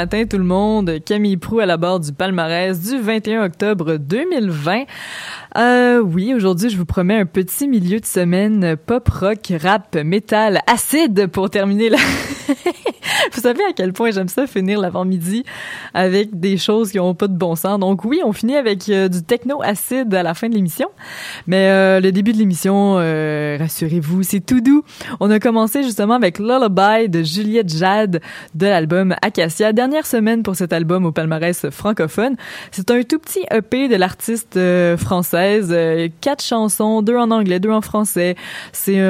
Matin tout le monde, Camille Prou à la barre du palmarès du 21 octobre 2020. Euh, oui, aujourd'hui, je vous promets un petit milieu de semaine pop, rock, rap, métal, acide pour terminer la... vous savez à quel point j'aime ça finir l'avant-midi avec des choses qui n'ont pas de bon sens. Donc oui, on finit avec euh, du techno acide à la fin de l'émission. Mais euh, le début de l'émission, euh, rassurez-vous, c'est tout doux. On a commencé justement avec Lullaby de Juliette Jade de l'album Acacia. Dernière semaine pour cet album au palmarès francophone. C'est un tout petit EP de l'artiste française. quatre chansons, deux en anglais, deux en français. C'est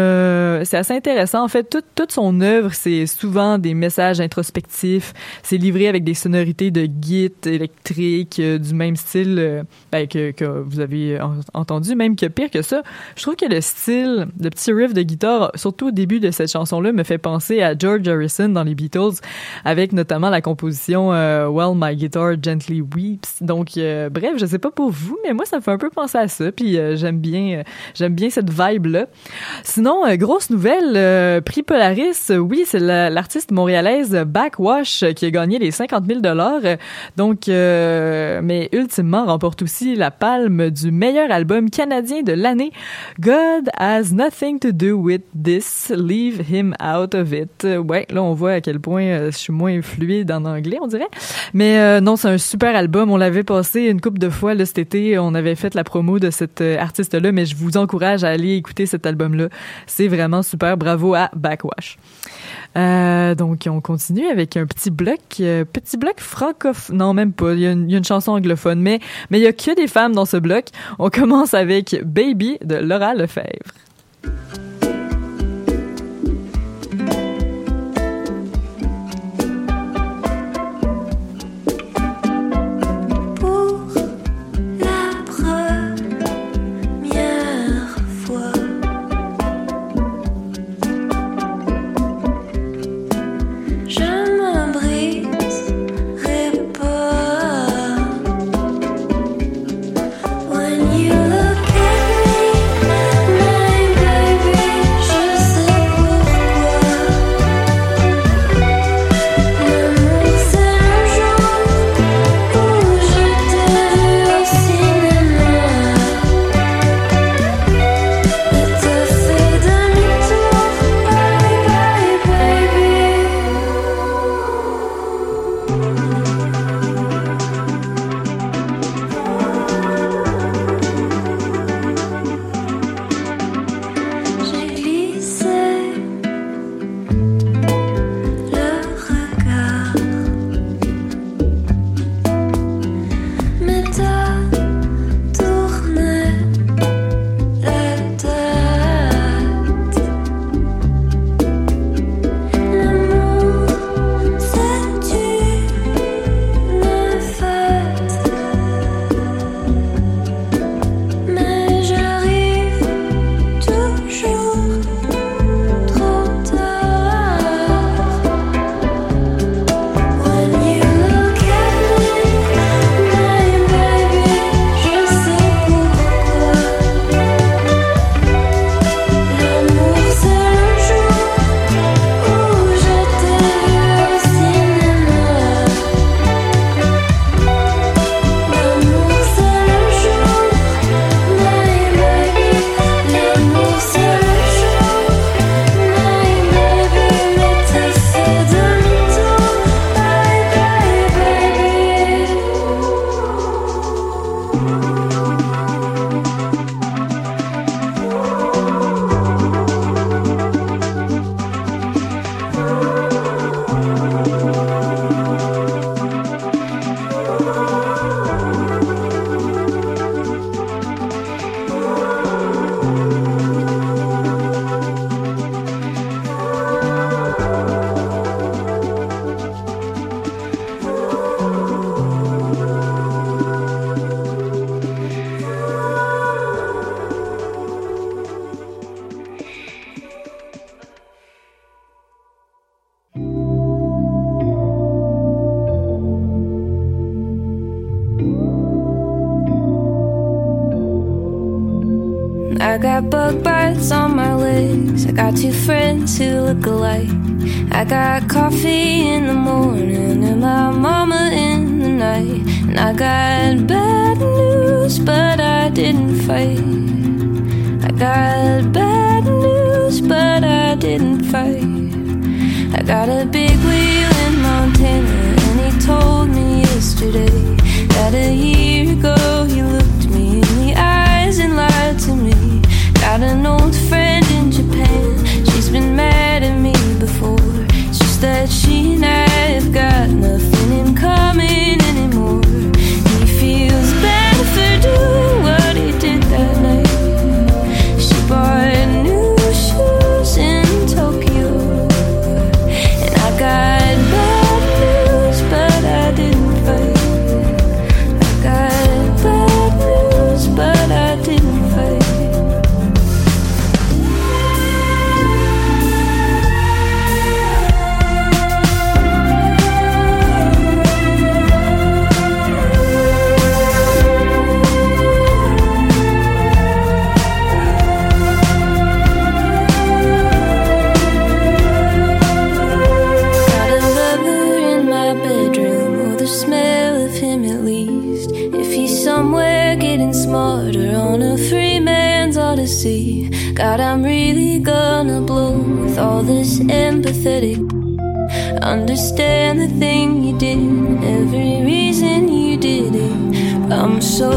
c'est assez intéressant. En fait, toute, toute son œuvre, c'est souvent des messages introspectifs. C'est livré avec des sonorités de git électrique euh, du même style euh, ben, que, que, vous avez entendu, même que pire que ça. Je trouve que le style, le petit riff de guitare, surtout au début de cette chanson-là, me fait penser à George Harrison dans les Beatles, avec notamment la composition euh, Well My Guitar Gently Weeps. Donc, bref, je sais pas pour vous, mais moi ça me fait un peu penser à ça. Puis j'aime bien, j'aime bien cette vibe là. Sinon, grosse nouvelle, prix Polaris. Oui, c'est l'artiste montréalaise Backwash qui a gagné les 50 000 dollars. Donc, euh, mais ultimement remporte aussi la palme du meilleur album canadien de l'année. God has nothing to do with this. Leave him out of it. Ouais, là on voit à quel point euh, je suis moins fluide en anglais, on dirait. Mais euh, non, c'est un super album. On l'avait passé une couple de fois là, cet été. On avait fait la promo de cet artiste-là, mais je vous encourage à aller écouter cet album-là. C'est vraiment super. Bravo à Backwash. Euh, donc, on continue avec un petit bloc, euh, petit bloc francophone. Non, même pas. Il y, a une, une, chanson anglophone, mais mais il y a que des femmes dans ce bloc. On commence avec Baby de Laura Lefebvre. Got bug bites on my legs. I got two friends who look alike. I got coffee in the morning and my mama in the night. And I got bad news, but I didn't fight. I got bad news, but I didn't fight. I got a big wheel in Montana, and he told me yesterday that a year ago he looked me in the eyes and lied to me. Got an old friend in Japan, she's been mad at me before. It's just that she and I have got nothing empathetic. Understand the thing you did, every reason you did it. I'm so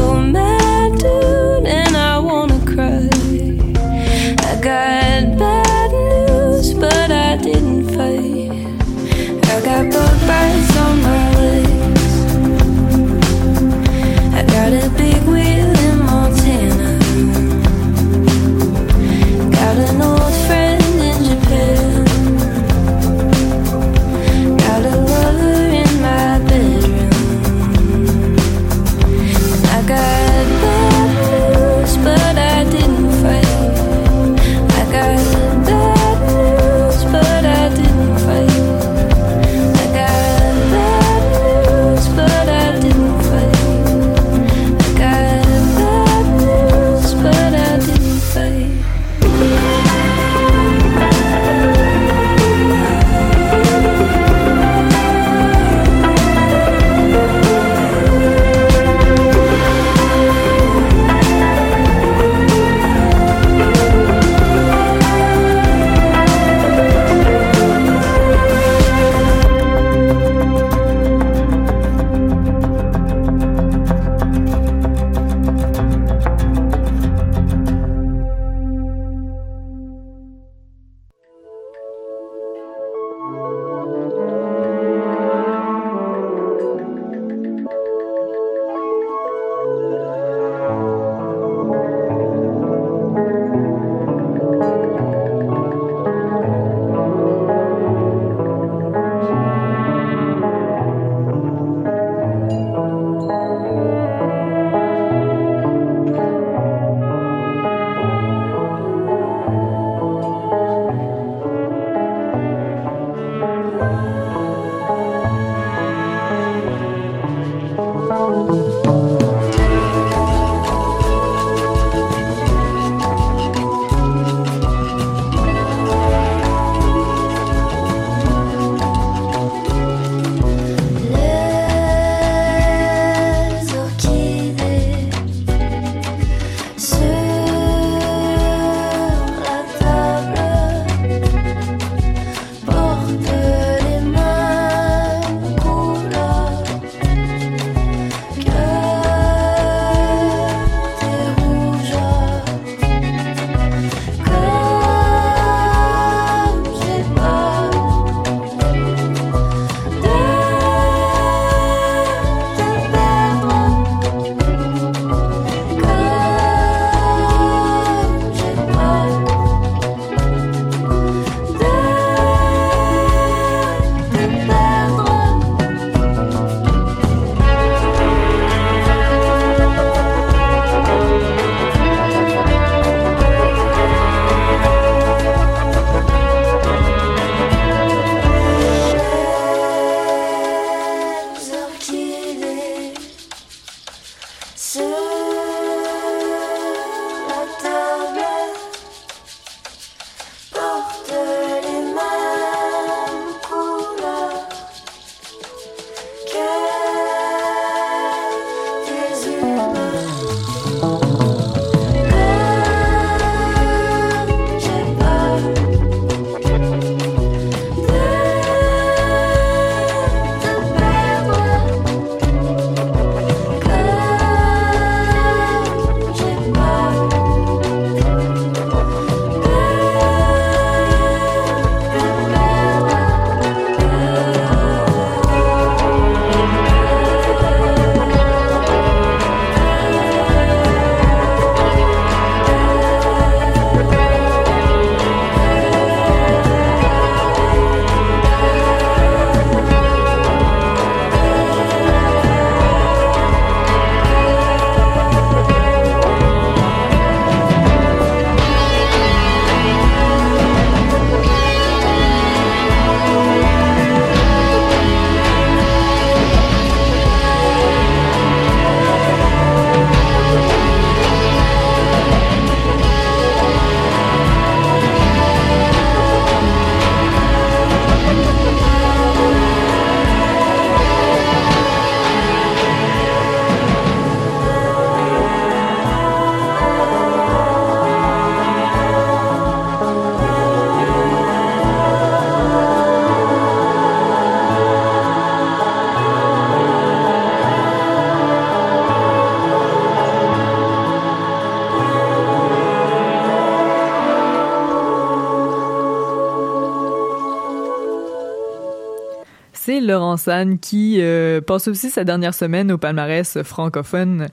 qui euh, passe aussi sa dernière semaine au palmarès francophone.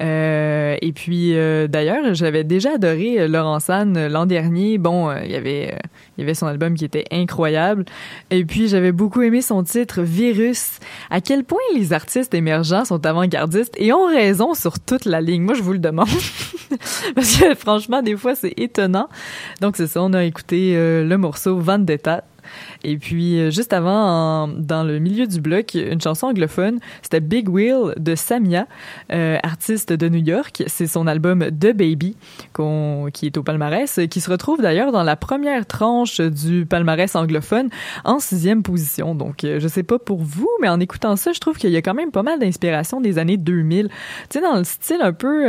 Euh, et puis euh, d'ailleurs, j'avais déjà adoré Laurent San l'an dernier. Bon, il y avait il y avait son album qui était incroyable. Et puis j'avais beaucoup aimé son titre Virus. À quel point les artistes émergents sont avant-gardistes et ont raison sur toute la ligne? Moi, je vous le demande. Parce que franchement, des fois, c'est étonnant. Donc c'est ça, on a écouté le morceau Vendetta et puis, euh, juste avant, dans le milieu du bloc, une chanson anglophone, c'était Big Wheel de Samia, euh, artiste de New York. C'est son album The Baby, qui est au palmarès, qui se retrouve d'ailleurs dans la première tranche du palmarès anglophone en sixième position. Donc, euh, je sais pas pour vous, mais en écoutant ça, je trouve qu'il y a quand même pas mal d'inspiration des années 2000. Tu sais, dans le style un peu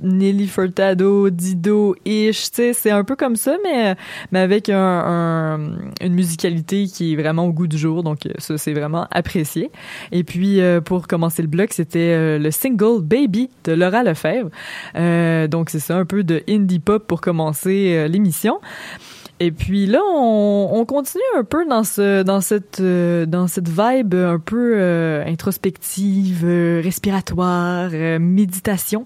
Nelly Furtado, Dido-ish, tu sais, c'est un peu comme ça, mais, mais avec un, un, une musicalité qui est vraiment au goût du jour. Donc, euh, ça, c'est vraiment apprécié. Et puis, euh, pour commencer le bloc, c'était euh, le single Baby de Laura Lefebvre. donc, c'est ça, un peu de indie pop pour commencer l'émission. Et puis là, on, continue un peu dans ce dans cette euh, dans cette vibe un peu euh, introspective, euh, respiratoire, méditation,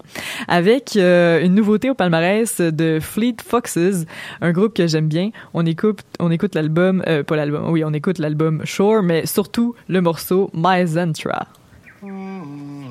avec une nouveauté au palmarès de Fleet Foxes, un groupe que j'aime bien. On écoute on écoute l'album, pas l'album, oui, on écoute l'album Shore, mais surtout le morceau My Zentra. saw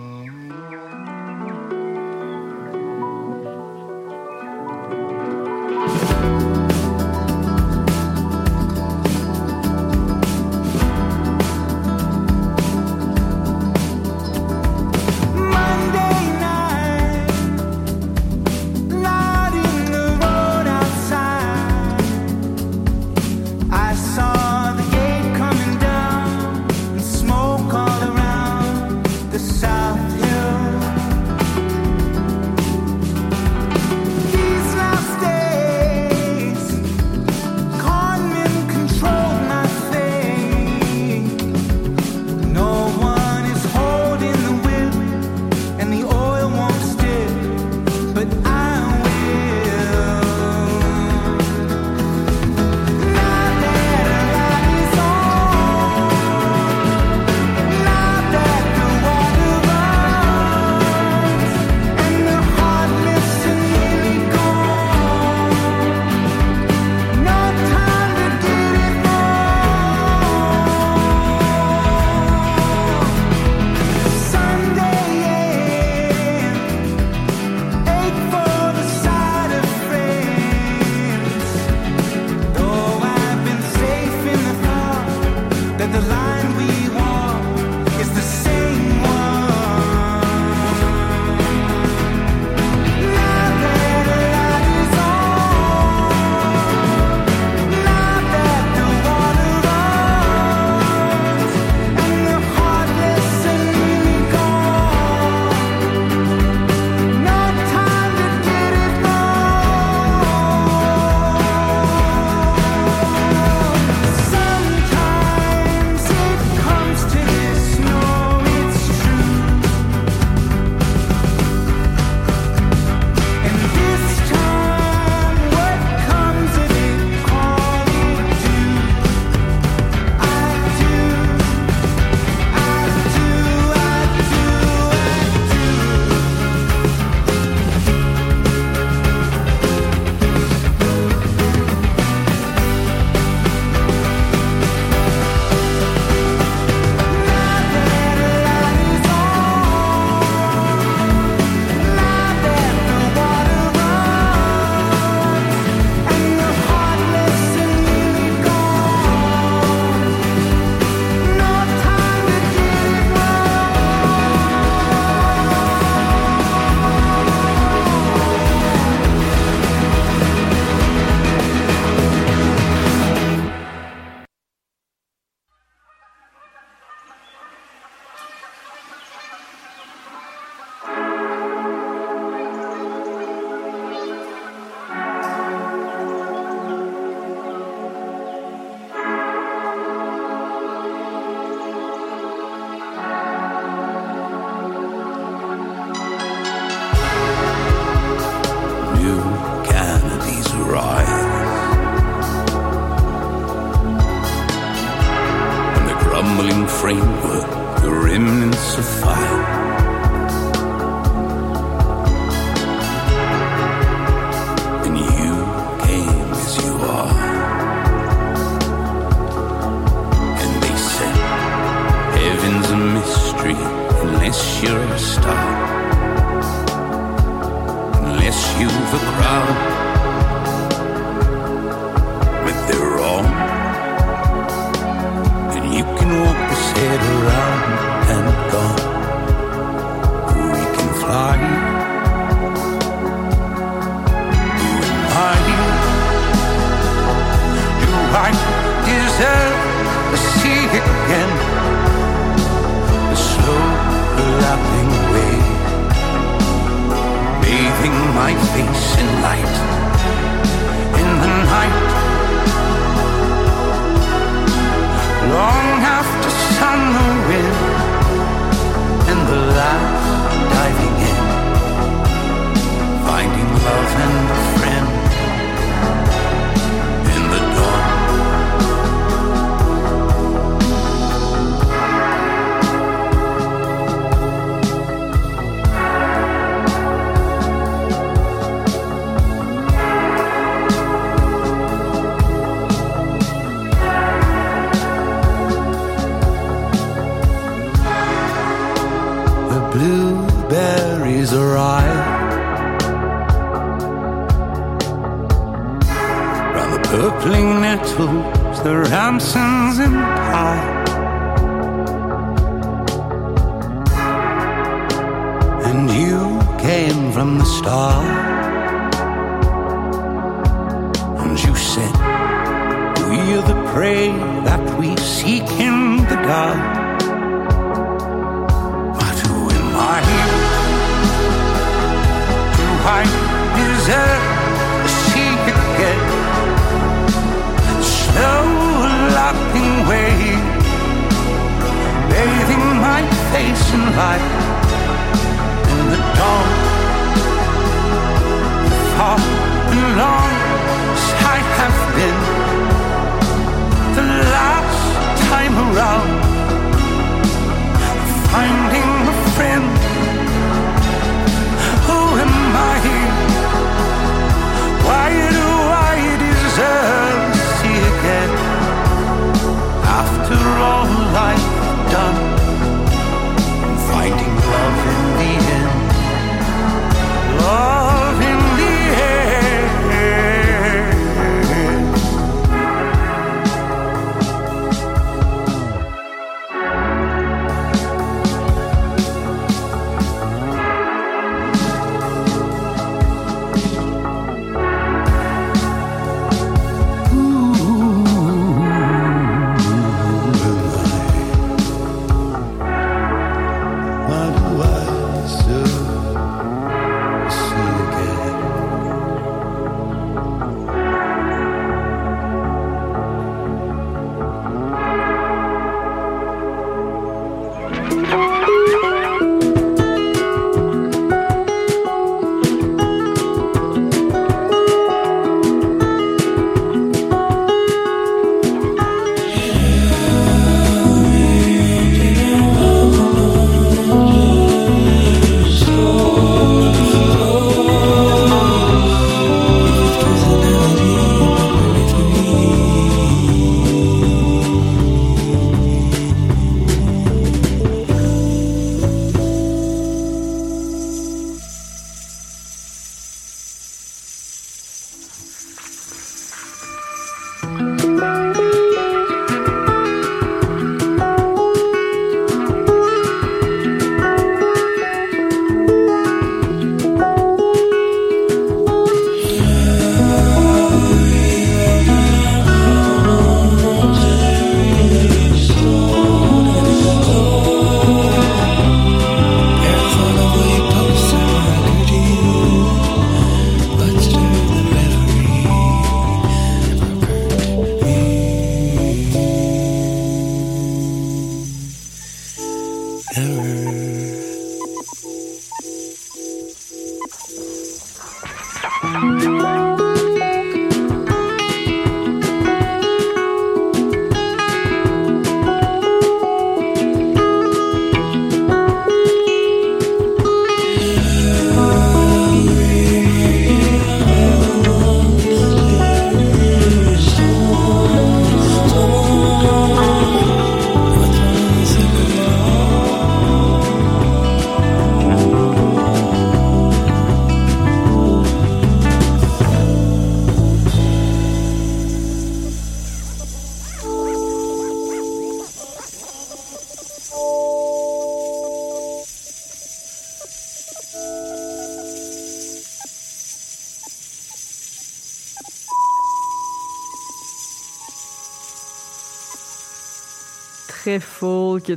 Bye.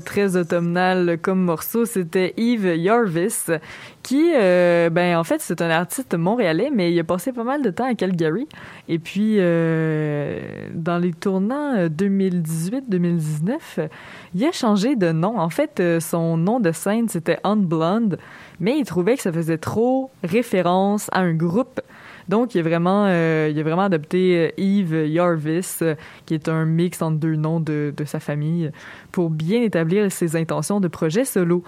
Très automnal comme morceau, c'était Yves Jarvis, qui, euh, ben en fait, c'est un artiste montréalais, mais il a passé pas mal de temps à Calgary. Et puis, euh, dans les tournants 2018-2019, il a changé de nom. En fait, son nom de scène, c'était Unblonde, mais il trouvait que ça faisait trop référence à un groupe donc, il a vraiment, euh, il a vraiment adopté euh, Yves Jarvis, euh, qui est un mix entre deux noms de, de sa famille, pour bien établir ses intentions de projet solo.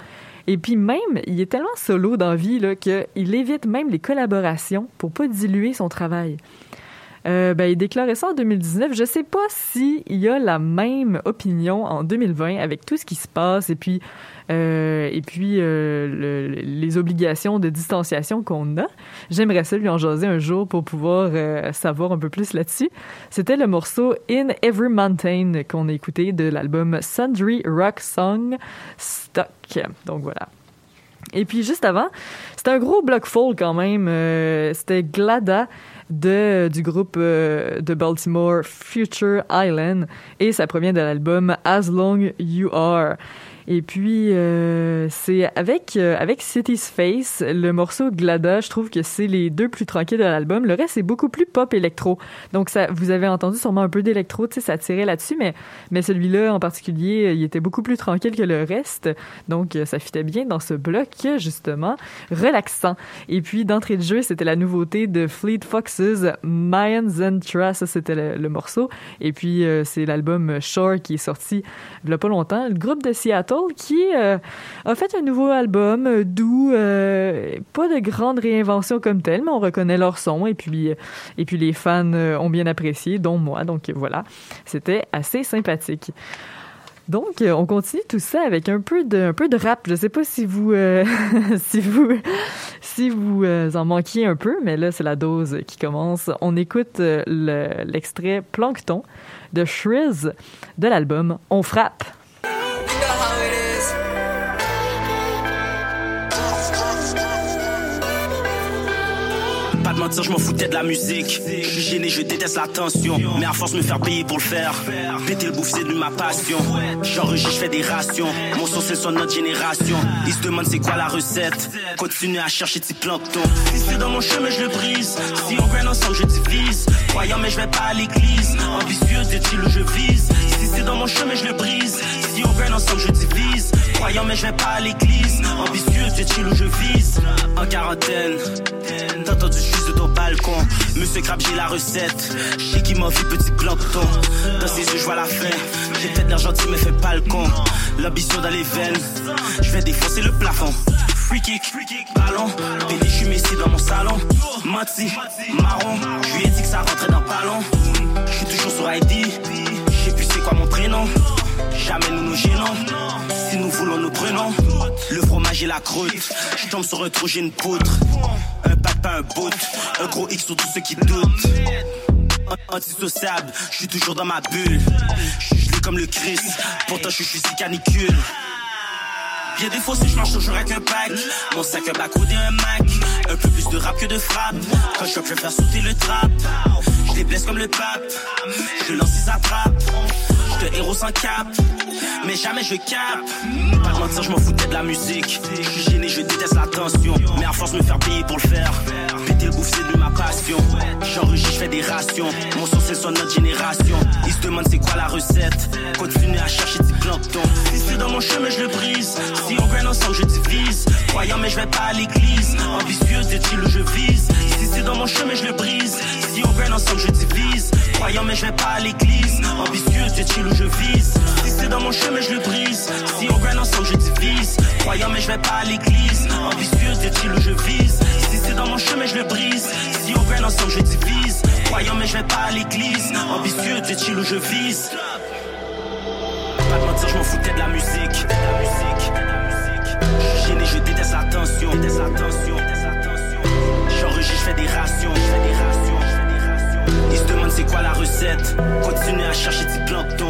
Et puis même, il est tellement solo dans la vie qu'il évite même les collaborations pour pas diluer son travail. Euh, ben, il déclarait ça en 2019. Je sais pas s'il y a la même opinion en 2020 avec tout ce qui se passe et puis euh, et puis euh, les obligations de distanciation qu'on a. J'aimerais ça lui en jaser un jour pour pouvoir savoir un peu plus là-dessus. C'était le morceau In Every Mountain qu'on a écouté de l'album Sundry Rock Song Stock. Donc voilà. Et puis juste avant, c'était un gros block folk quand même. C'était Glada de, du groupe euh, de Baltimore Future Island et ça provient de l'album As Long You Are. Et puis, euh, c'est avec, euh, avec City's Face, le morceau Glada, je trouve que c'est les deux plus tranquilles de l'album. Le reste, c'est beaucoup plus pop électro. Donc, ça, vous avez entendu sûrement un peu d'électro, tu sais, ça tirait là-dessus, mais, mais celui-là, en particulier, il était beaucoup plus tranquille que le reste. Donc, ça fitait bien dans ce bloc, justement, relaxant. Et puis, d'entrée de jeu, c'était la nouveauté de Fleet Foxes, Mayans and ça, c'était le, morceau. Et puis, euh, c'est l'album Shore qui est sorti il y a pas longtemps. Le groupe de Seattle qui euh, a fait un nouveau album euh, doux, euh, pas de grande réinvention comme telle, mais on reconnaît leur son et puis et puis les fans ont bien apprécié, dont moi. Donc voilà, c'était assez sympathique. Donc, on continue tout ça avec un peu de, peu de rap. Je sais pas si vous, si vous, si vous en manquiez un peu, mais là, c'est la dose qui commence. On écoute l'extrait Plankton de Shriz de l'album On frappe. Je m'en foutais de la musique. Je suis gêné, je déteste l'attention. Mais à force me faire payer pour le faire. Péter le bouffe, c'est de ma passion. J'enregistre, je fais des rations. Mon son, c'est son notre génération. Ils se demandent c'est quoi la recette? Continue à chercher tes plancton. Si c'est dans mon chemin, je le brise. Si on gagne ensemble, je divise. Croyant, mais je vais pas à l'église. Ambitieux, de où je vise. Si c'est dans mon chemin, je le brise. Si on gagne ensemble, je divise. Croyant, mais je vais pas à l'église. Ambitieux, de où je vise. En quarantaine, Monsieur Crab, j'ai la recette. J'ai qui fait petit plancton. Dans ses yeux, je vois la fin. J'ai peut-être mais fais pas le con. L'ambition dans les veines. Je vais défoncer le plafond. Free kick, ballon. Béni, je suis Messi dans mon salon. Mati, marron. Je lui dit que ça rentrait dans le ballon. Je suis toujours sur ID. Je sais plus c'est quoi mon prénom. Jamais nous nous gênons. Si nous voulons, nous prenons. Le fromage et la croûte. Je tombe sur un trou, j'ai une poutre. Un bout. Un gros X sur tous ceux qui doutent. Antisociable, je suis toujours dans ma bulle. Je suis comme le Christ. Pourtant, je suis si canicule. Bien des fois, si je marche toujours avec un pack. Mon sac, un bac et un Mac. Un peu plus de rap que de frappe. Quand je vais faire sauter le trap. Je les comme le pape. Je lance, ils attrapent de héros sans cap. Mais jamais je cap. Pas de mentir, je m'en foutais de la musique. Je suis gêné, je déteste l'attention. Mais à force me faire payer pour le faire. Péter le bouffe, c'est de ma passion. J'enregistre, je fais des rations. Mon son, c'est son notre génération. Ils se demandent c'est quoi la recette? Continue à chercher du plancton. Si c'est dans mon chemin, je le brise. Si on gagne ensemble, je divise. Croyant, mais je vais pas à l'église. Ambitieux, c'est il où je vise. Si c'est dans mon chemin, je le brise. Si on gagne ensemble, je divise. Croyant, mais je vais pas à l'église. Ambitieux, c'est chill je vise. Si c'est dans mon chemin, je le brise. Si on gagne ensemble, je divise. Croyant, mais je vais pas à l'église. Ambitieuse de chill où je vise. Si c'est dans mon chemin, je le brise. Si on gagne ensemble, je divise. Croyant, mais je vais pas à l'église. Ambitieux de chill où je vise. Pas de mentir, je m'en foutais de la musique. Je suis gêné, je déteste l'attention. J'enregistre, je fais des rations. Ils se demandent c'est quoi la recette. Continue à chercher du plancton.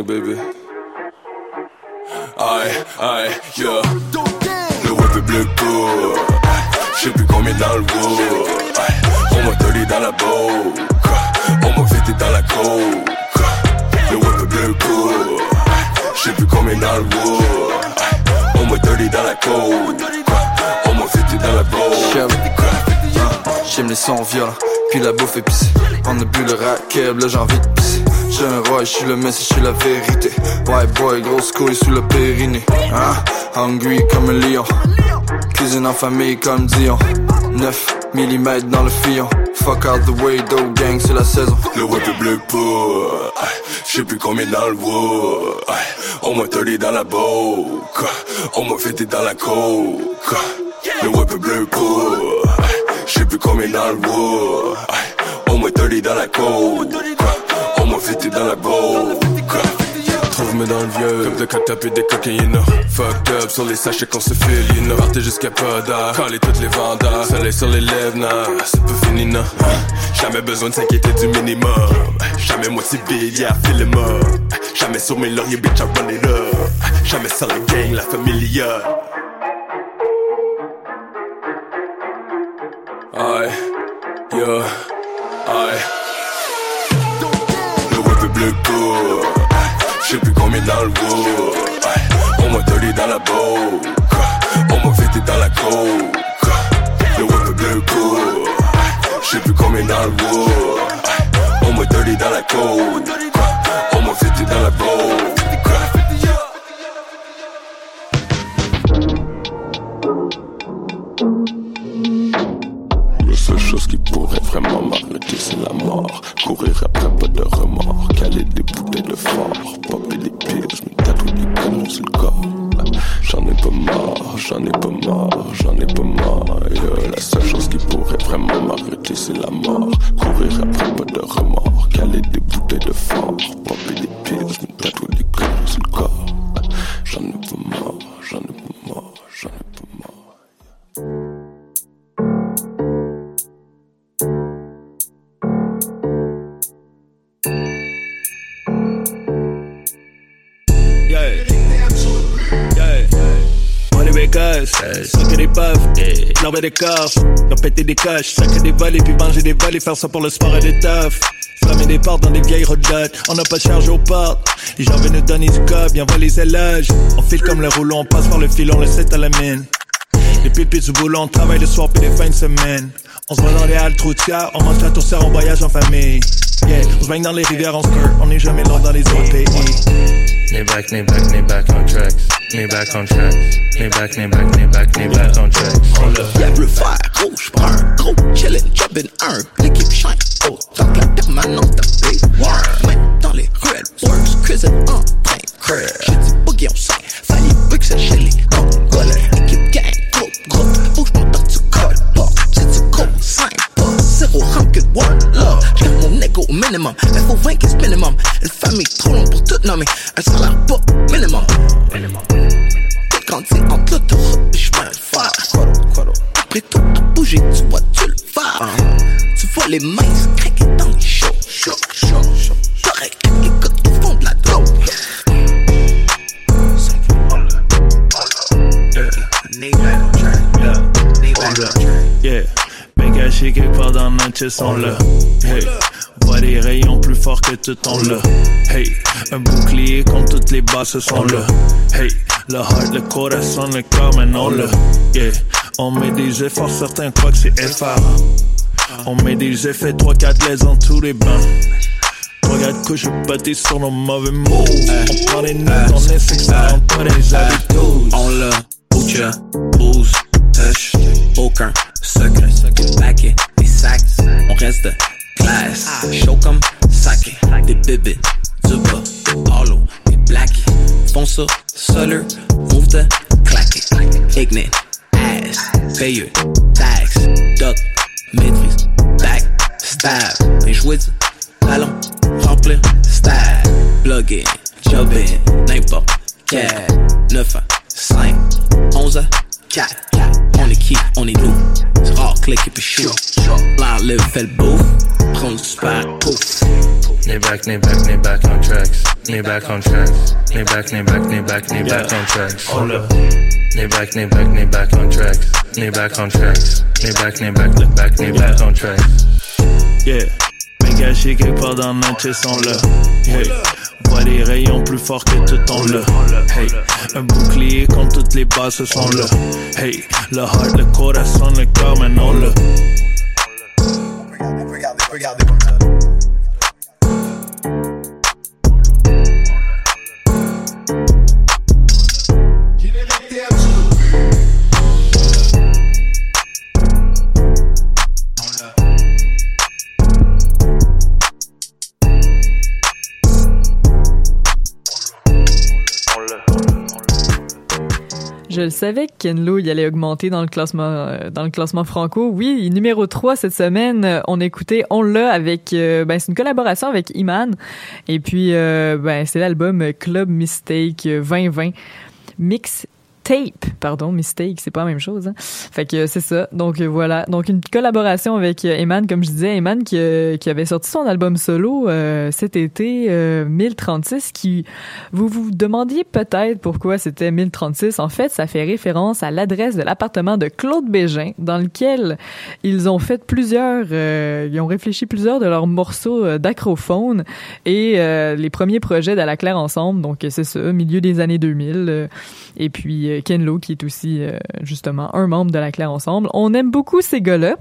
Gang, baby. Aïe, aïe, yo. Le web est bleu court. J'sais plus combien dans le wood. On m'a tolé dans la boue. On m'a fêté dans la coke. Le web est bleu court. J'sais plus combien dans le wood. On m'a tolé dans la coke. On m'a fêté dans la boue. J'aime les sons violents, puis la bouffe épicée. On a bu le racket, là j'ai envie de pisser. J'suis un roi, j'suis le messie, j'suis la vérité. White boy, grosse couille sous le périnée. Hein? Hungry comme un lion. Cuisine en famille comme Dion. 9 mm dans le fillon. Fuck out the way, dope gang, c'est la saison. Le web est bleu pour. J'sais plus combien dans le wood. On m'a tolé dans la boque. On m'a fêté dans la coke. Le web est bleu pour. J'sais plus combien dans le wood. On m'a tolé dans la coke. Fêté dans la boque. Trouve-moi dans le vieux. Comme de cap et des cocaïnes Fucked up sur les sachets qu'on se file You know. Partez jusqu'à pas d'art Caler toutes les vendeurs Soleil sur les lèvres nah. C'est pas fini non Jamais besoin de s'inquiéter du minimum. Jamais motivé yeah feel them up. Jamais sur mes lauriers bitch I run it up. Jamais sans la gang la familia Aïe. Yo. Aïe Le pour J'sais plus combien dans le wood. On m'a tolé dans la boue. On m'a fêté dans la coke. Le est bleu court plus combien dans le wood. On m'a tolé dans la coke. On m'a fêté dans la boue Vraiment m'arrêter, c'est la mort. Courir après pas de remords, caler des bouteilles de fort, popper des pires, je me tatoue des canons sur le corps. J'en ai pas marre, j'en ai pas marre, j'en ai pas marre. Yeah, la seule chose qui pourrait vraiment m'arrêter, c'est la mort. Courir après pas de remords, caler des bouteilles de fort, popper des pires, je me tatoue des canons sur le corps. J'en ai pas marre, j'en ai pas marre, Sans que des puffs, l'envers des coffres, leur péter des coches, sacrer des vols et puis manger des vols et faire ça pour le sport et des teufs. Flammer des portes dans des vieilles rodottes, on n'a pas de charge aux portes. Les gens veulent nous donner du cob, bien les éloges. On file comme le rouleau, on passe par le fil, on le set à la mine. Les pipis du boulot, on travaille le soir puis les fins de semaine. On se voit dans les halles, trou de car, on mange la tourtière, on voyage en famille. Yeah, on se baigne dans les rivières, on skirt, on n'est jamais loin dans les autres pays. Knee back, knee back, knee back on tracks. Knee back on tracks. Knee back, knee back, knee back, knee back on tracks. On le Yeah, bleu fire, rouge, brun, gros, chillin', jumpin' un, l'équipe shine, oh, tant que la permanente de big worm. Ouais, dans les ruelles, works, cuisine en train, crème. J'ai dit boogie, on sent, fallait buxer chez les Congolais. Équipe gang, groupe, groupe, bouge mon temps, tu colles pas. J'ai dit go, 5 pas, zéro rancune, one mon au minimum, faut 20 15 minimum. Une famille trop longue pour tout nommer, un salaire pas minimum. Tout grandi entre l'autoroute et chemin de fer. Après tout a bougé, tu vois, tu le vas. Tu vois les mains craquer dans les shows. Show, show, show. Correct, qui font de la. Yeah, caché quelque part dans notre chest, on l'a. Hey, vois des rayons plus forts que tout, on l'a. Hey, un bouclier comme toutes les basses sont là. Hey, le heart, le corazon, le corps, mais non là. Yeah, on met des efforts, certains croient que c'est effarant. On met des effets 3-4 les dans tous les bains. Regarde que je bâtis sur nos mauvais mots. On prend les notes, on que ça rentre pas les habitudes. On l'a, Boucha, boost, touch, aucun secret. Paquet, des sacs, on reste classe. Chaud comme saké, des bébés, du bas, hollow, des blackies. Font ça, seul, move de claquer. Ignite, ass, payeux, tax, duck, maîtrise, back, stab. Et jouer du talon, remplir, stab. Plug in, job in, n'importe quel. 9 à 5, 11 à 4. On est qui, on est nous. C'est rare, click et puis shoot. L'air live fait le beau. Prends du super pouf. Knee back, knee back, knee back on tracks. Knee back on tracks. Knee back, knee back, knee back, knee back on tracks. Hold up. Knee back, knee back, knee back on tracks. Knee back on tracks. Knee back, knee back, knee back, knee back on tracks. Yeah. Mais caché quelque part dans notre sont là. Hey. Vois les rayons plus forts que tout ton là. Hey. Un bouclier contre toutes les bases sont là. Hey. Le heart, le corazon, le cœur, regardez comme ça. Je le savais que Ken Lo il allait augmenter dans le classement euh, dans le classement franco. Oui, numéro 3 cette semaine, euh, on écoutait On l'a avec euh, ben c'est une collaboration avec Iman et puis ben c'est l'album Club Mistake 2020 mix pardon, mistake, c'est pas la même chose. Hein? Fait que c'est ça. Donc euh, voilà, donc une collaboration avec euh, Eman, comme je disais, Eman qui, euh, qui avait sorti son album solo cet été, euh, 1036, qui vous vous demandiez peut-être pourquoi c'était 1036. En fait, ça fait référence à l'adresse de l'appartement de Claude Bégin, dans lequel ils ont fait plusieurs, ils ont réfléchi plusieurs de leurs morceaux d'acrophone et les premiers projets d'À la Claire ensemble. Donc c'est ça, milieu des années 2000. Et puis euh, Ken Lo qui est aussi euh, justement un membre de la Claire Ensemble. On aime beaucoup ces gars-là,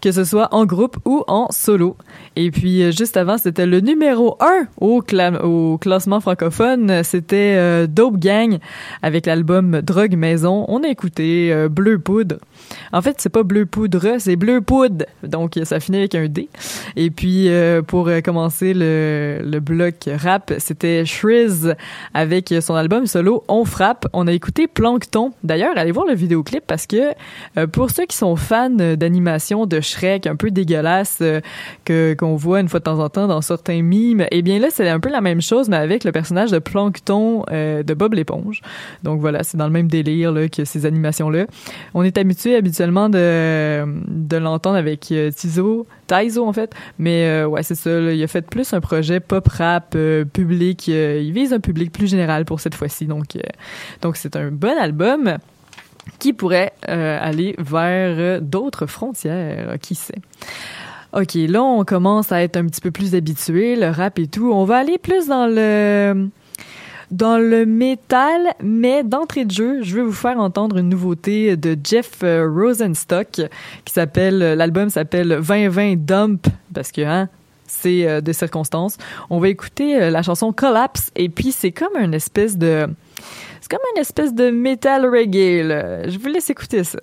que ce soit en groupe ou en solo. Et puis euh, juste avant, c'était le numéro 1 au, cla- au classement francophone, c'était euh, Dope Gang avec l'album Drogue Maison. On a écouté euh, Bleu Poudre. En fait, c'est pas Bleu Poudre, c'est Bleu Poudre. Donc ça finit avec un D. Et puis pour commencer le, le bloc rap, c'était Shriz avec son album solo On frappe. On a écouté Plankton. D'ailleurs, allez voir le vidéoclip parce que euh, pour ceux qui sont fans d'animation de Shrek un peu dégueulasse euh, que qu'on voit une fois de temps en temps dans certains mimes, eh bien là c'est un peu la même chose mais avec le personnage de Plankton euh, de Bob l'éponge. Donc voilà, c'est dans le même délire là, que ces animations là. On est habitué habituellement de de l'entendre avec euh, Tizo, Taizo en fait, mais euh, ouais c'est ça. il a fait plus un projet pop rap euh, public. euh, il vise un public plus général pour cette fois-ci. Donc euh, donc c'est un bon album qui pourrait euh, aller vers euh, d'autres frontières, qui sait. OK, là on commence à être un petit peu plus habitué, le rap et tout. On va aller plus dans le dans métal, mais d'entrée de jeu, je vais vous faire entendre une nouveauté de Jeff euh, Rosenstock qui s'appelle l'album s'appelle 2020 Dump parce que hein c'est euh, de circonstances. On va écouter euh, la chanson Collapse et puis c'est comme une espèce de c'est comme une espèce de metal reggae là. Je vous laisse écouter ça.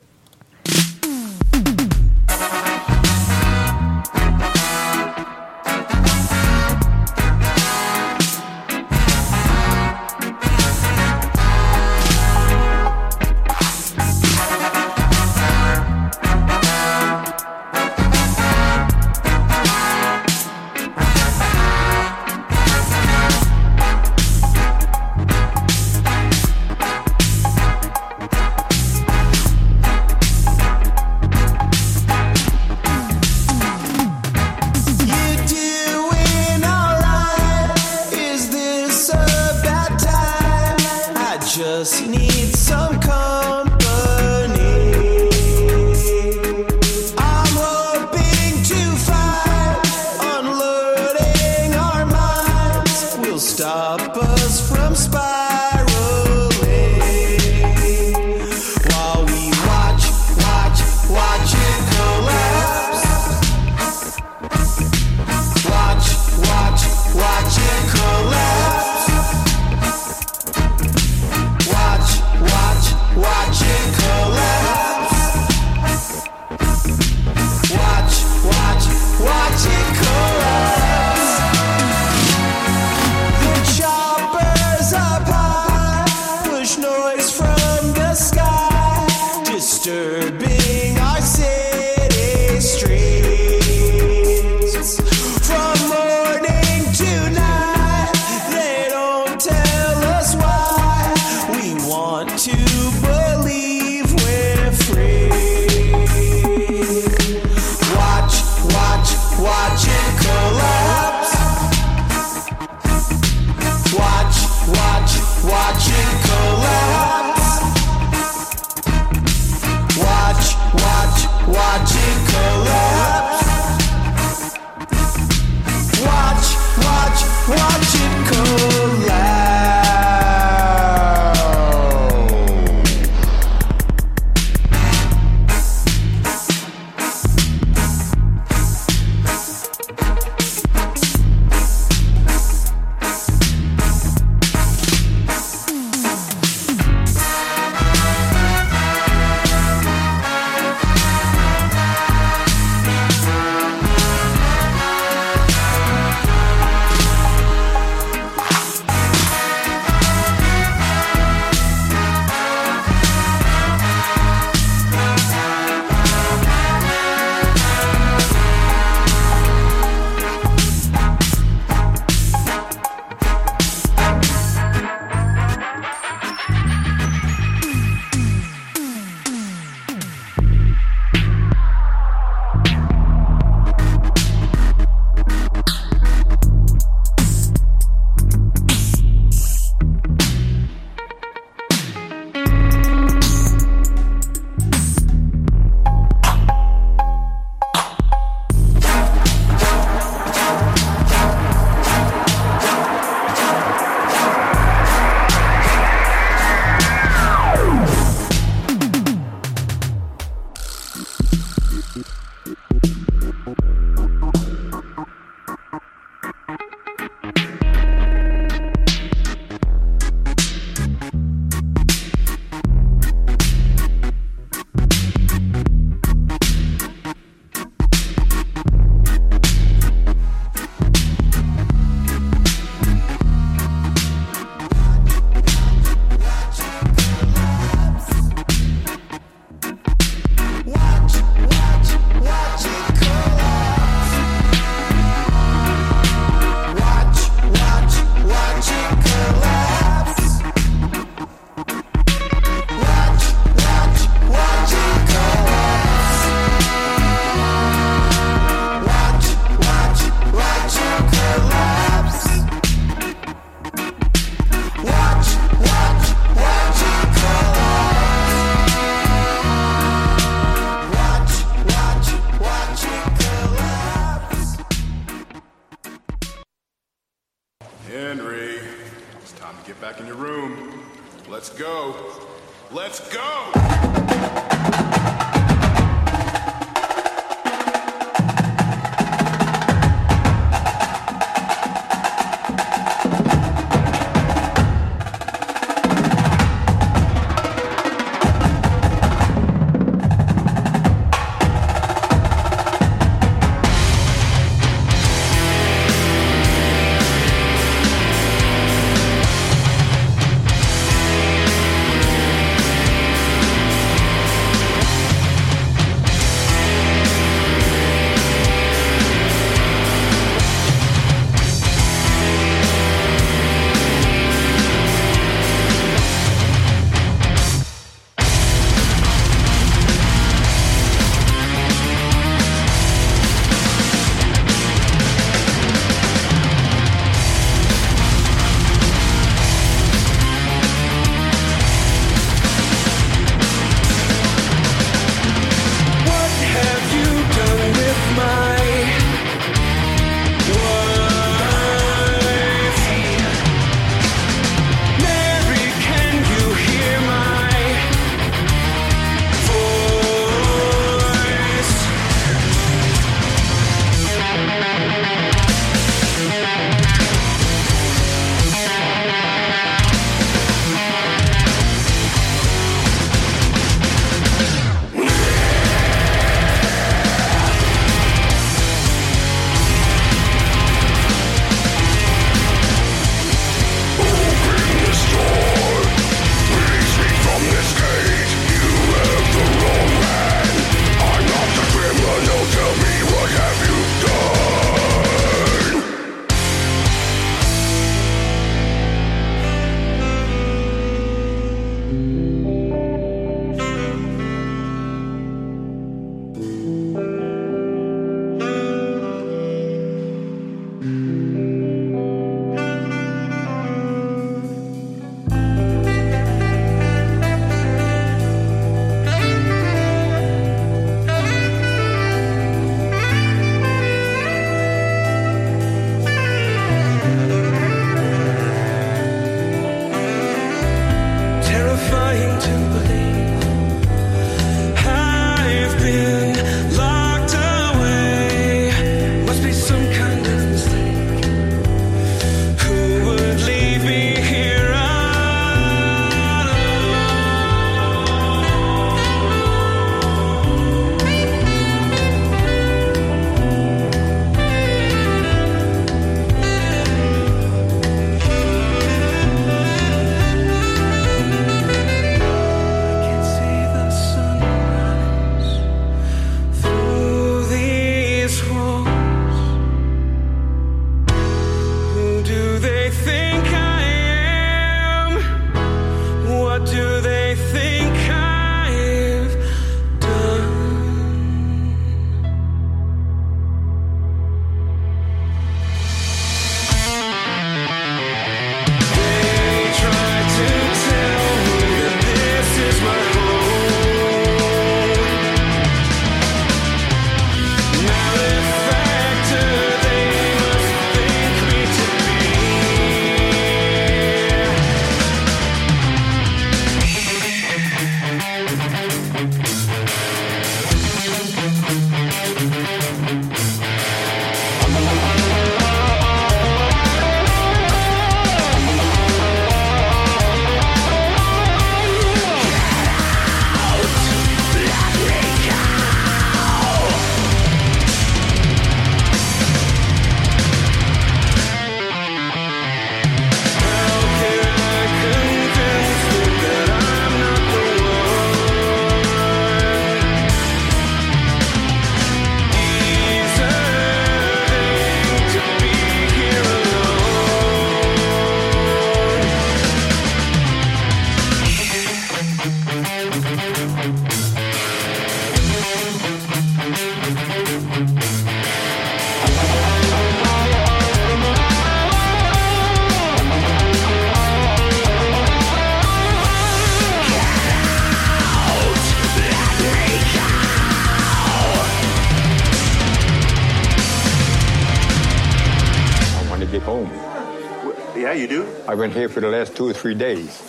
Two or three days.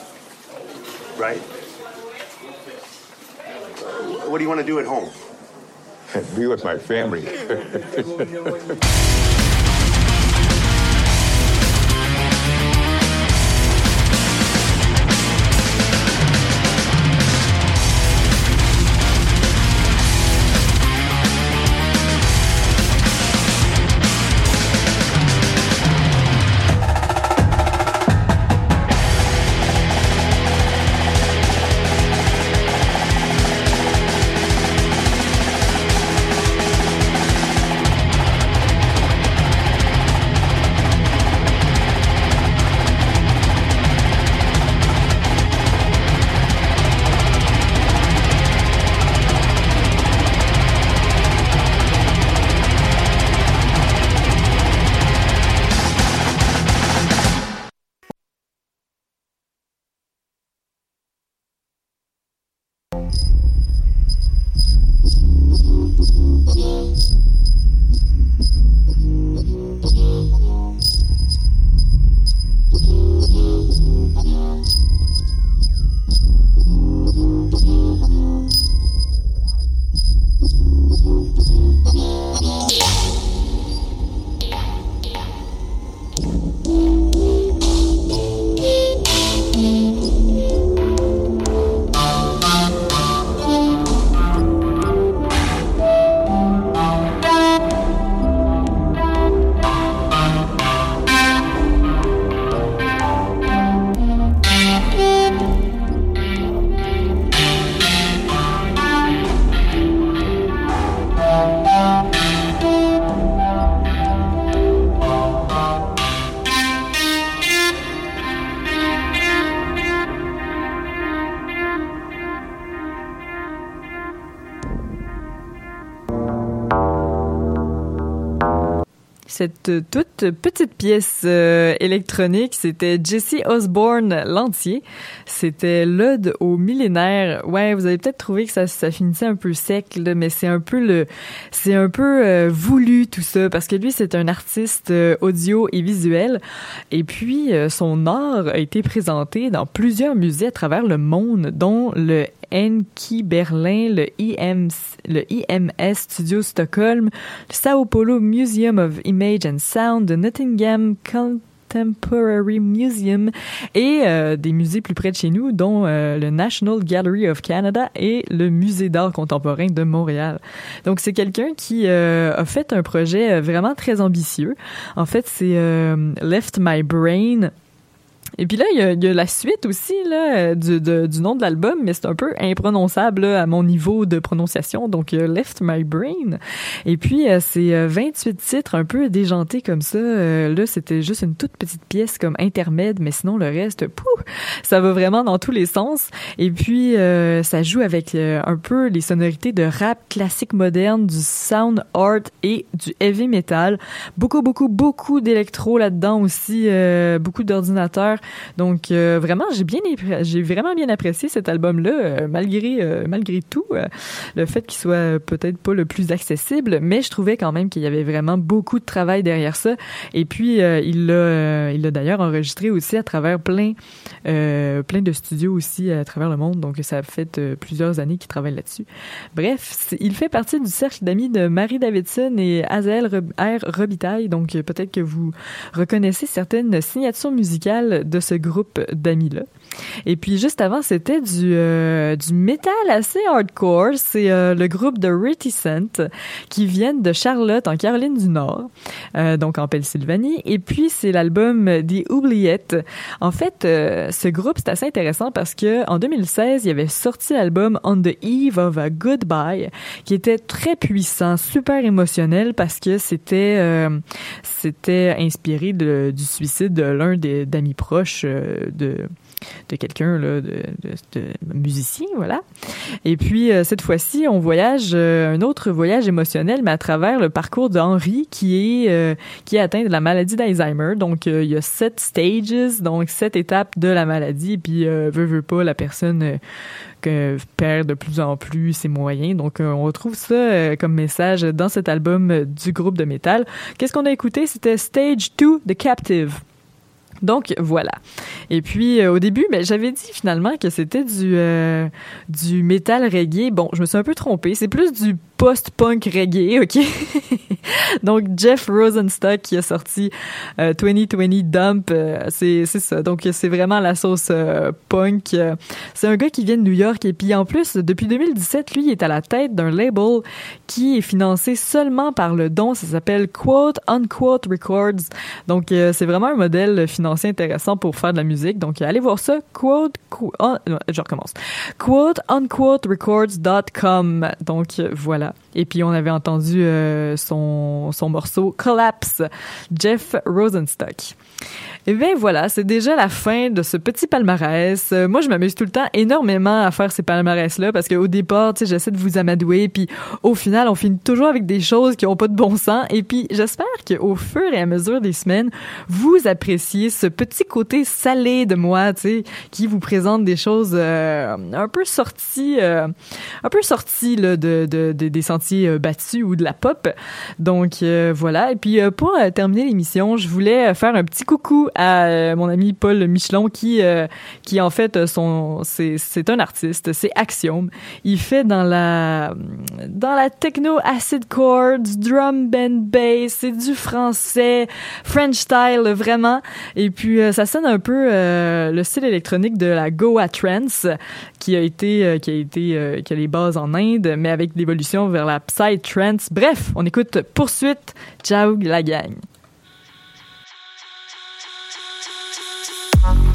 right? What do you want to do at home? Be with my family. Cette euh, toute petite pièce euh, électronique, c'était Jesse Osborne l'entier. C'était l'ode au millénaire. Ouais, vous avez peut-être trouvé que ça, finissait un peu sec, là, mais c'est un peu le, c'est un peu euh, voulu tout ça parce que lui c'est un artiste audio et visuel et puis son art a été présenté dans plusieurs musées à travers le monde, dont le Enki Berlin, le, IM, le IMS Studio Stockholm, le Sao Paulo Museum of Image and Sound, le Nottingham Contemporary Museum et euh, des musées plus près de chez nous, dont euh, le National Gallery of Canada et le Musée d'art contemporain de Montréal. Donc c'est quelqu'un qui euh, a fait un projet vraiment très ambitieux. En fait, c'est Left My Brain et puis là, il y a, y a la suite aussi là, euh, du, de- du nom de l'album, mais c'est un peu imprononçable là, à mon niveau de prononciation. Donc, euh, Left My Brain. Et puis, euh, c'est euh, 28 titres un peu déjantés comme ça. Euh, là, c'était juste une toute petite pièce comme intermède, mais sinon, le reste, pouf, ça va vraiment dans tous les sens. Et puis, euh, ça joue avec euh, un peu les sonorités de rap classique moderne, du sound art et du heavy metal. Beaucoup, beaucoup, beaucoup d'électro là-dedans aussi, euh, beaucoup d'ordinateurs. Donc euh, vraiment, j'ai bien, j'ai vraiment bien apprécié cet album-là, euh, malgré euh, malgré tout le fait qu'il soit peut-être pas le plus accessible, mais je trouvais quand même qu'il y avait vraiment beaucoup de travail derrière ça. Et puis il l'a, il l'a d'ailleurs enregistré aussi à travers plein plein de studios aussi à travers le monde. Donc ça fait euh, plusieurs années qu'il travaille là-dessus. Bref, il fait partie du cercle d'amis de Marie Davidson et Azael Rob- R. Robitaille. Donc peut-être que vous reconnaissez certaines signatures musicales de ce groupe d'amis-là. Et puis juste avant, c'était du, euh, du métal assez hardcore. C'est euh, le groupe de Reticent qui viennent de Charlotte en Caroline du Nord, euh, donc en Pennsylvanie. Et puis c'est l'album The Oubliettes. En fait, euh, ce groupe c'est assez intéressant parce que en 2016, il avait sorti l'album On the Eve of a Goodbye, qui était très puissant, super émotionnel parce que c'était c'était inspiré du suicide de l'un des d'amis proches euh, de quelqu'un de, musicien voilà et puis euh, cette fois-ci on voyage euh, un autre voyage émotionnel mais à travers le parcours d'Henri qui est qui atteint de la maladie d'Alzheimer donc il y a sept stages donc sept étapes de la maladie puis euh, veut veut pas la personne perd de plus en plus ses moyens. Donc, on retrouve ça comme message dans cet album du groupe de métal. Qu'est-ce qu'on a écouté? C'était Stage 2 The Captive. Donc voilà. Et puis euh, au début, ben, j'avais dit finalement que c'était du euh, du métal reggae. Bon, je me suis un peu trompée. C'est plus du post-punk reggae, ok? Donc Jeff Rosenstock qui a sorti euh, 2020 Dump, euh, c'est ça. Donc c'est vraiment la sauce euh, punk. C'est un gars qui vient de New York et puis en plus depuis 2017, lui il est à la tête d'un label qui est financé seulement par le don. Ça s'appelle Quote Unquote Records. Donc euh, c'est vraiment un modèle financier intéressant pour faire de la musique. Donc allez voir ça. Quote, qu- non, je recommence. Quote Unquote Records.com. Donc euh, Et puis on avait entendu euh, son morceau Collapse, Jeff Rosenstock. Et bien voilà, c'est déjà la fin de ce petit palmarès. Euh, moi, je m'amuse tout le temps énormément à faire ces palmarès-là parce qu'au départ, tu sais, j'essaie de vous amadouer, puis au final, on finit toujours avec des choses qui ont pas de bon sens. Et puis, j'espère qu'au fur et à mesure des semaines, vous appréciez ce petit côté salé de moi, tu sais, qui vous présente des choses euh, un peu sorties, euh, un peu sorties là, de, de, de- des sentiers euh, battus ou de la pop. Donc euh, voilà. Et puis pour terminer l'émission, je voulais faire un petit coucou à euh, mon ami Paul Michelon qui euh, qui en fait son c'est c'est un artiste, c'est Axiom. Il fait dans la dans la techno acid chords, drum band bass, c'est du français, French style vraiment. Et puis euh, ça sonne un peu le style électronique de la Goa trance qui a été qui a été qui a les bases en Inde, mais avec l'évolution vers la psy trance. Bref, on écoute poursuite. Ciao la gang. Thank you.